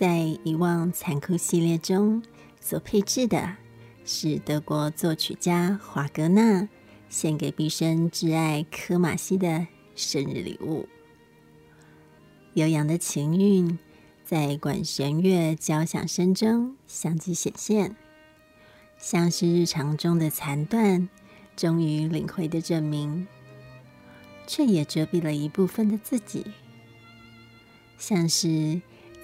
在遗忘残酷系列中所配置的是德国作曲家华格纳献给毕生挚爱科马西的生日礼物。悠扬的琴韵在管弦乐交响声中相继显现，像是日常中的残断，终于领会的证明，却也遮蔽了一部分的自己，像是。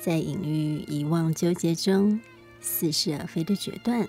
在隐喻遗忘纠结中似是而非的决断。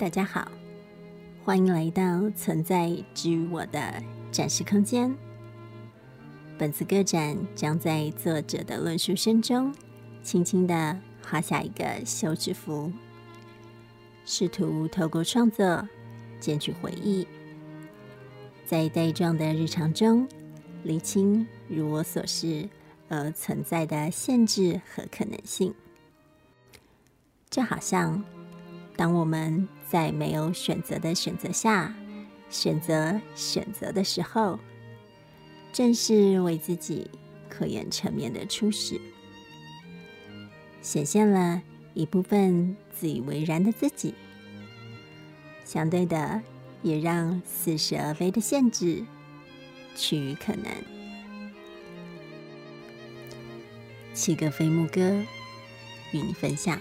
大家好，欢迎来到存在之于我的展示空间。本次个展将在作者的论述声中，轻轻的画下一个休止符，试图透过创作捡取回忆，在带状的日常中厘清如我所示而存在的限制和可能性，就好像。当我们在没有选择的选择下选择选择的时候，正是为自己可言层面的初始，显现了一部分自以为然的自己。相对的，也让似是而非的限制趋于可能。七个飞牧歌与你分享。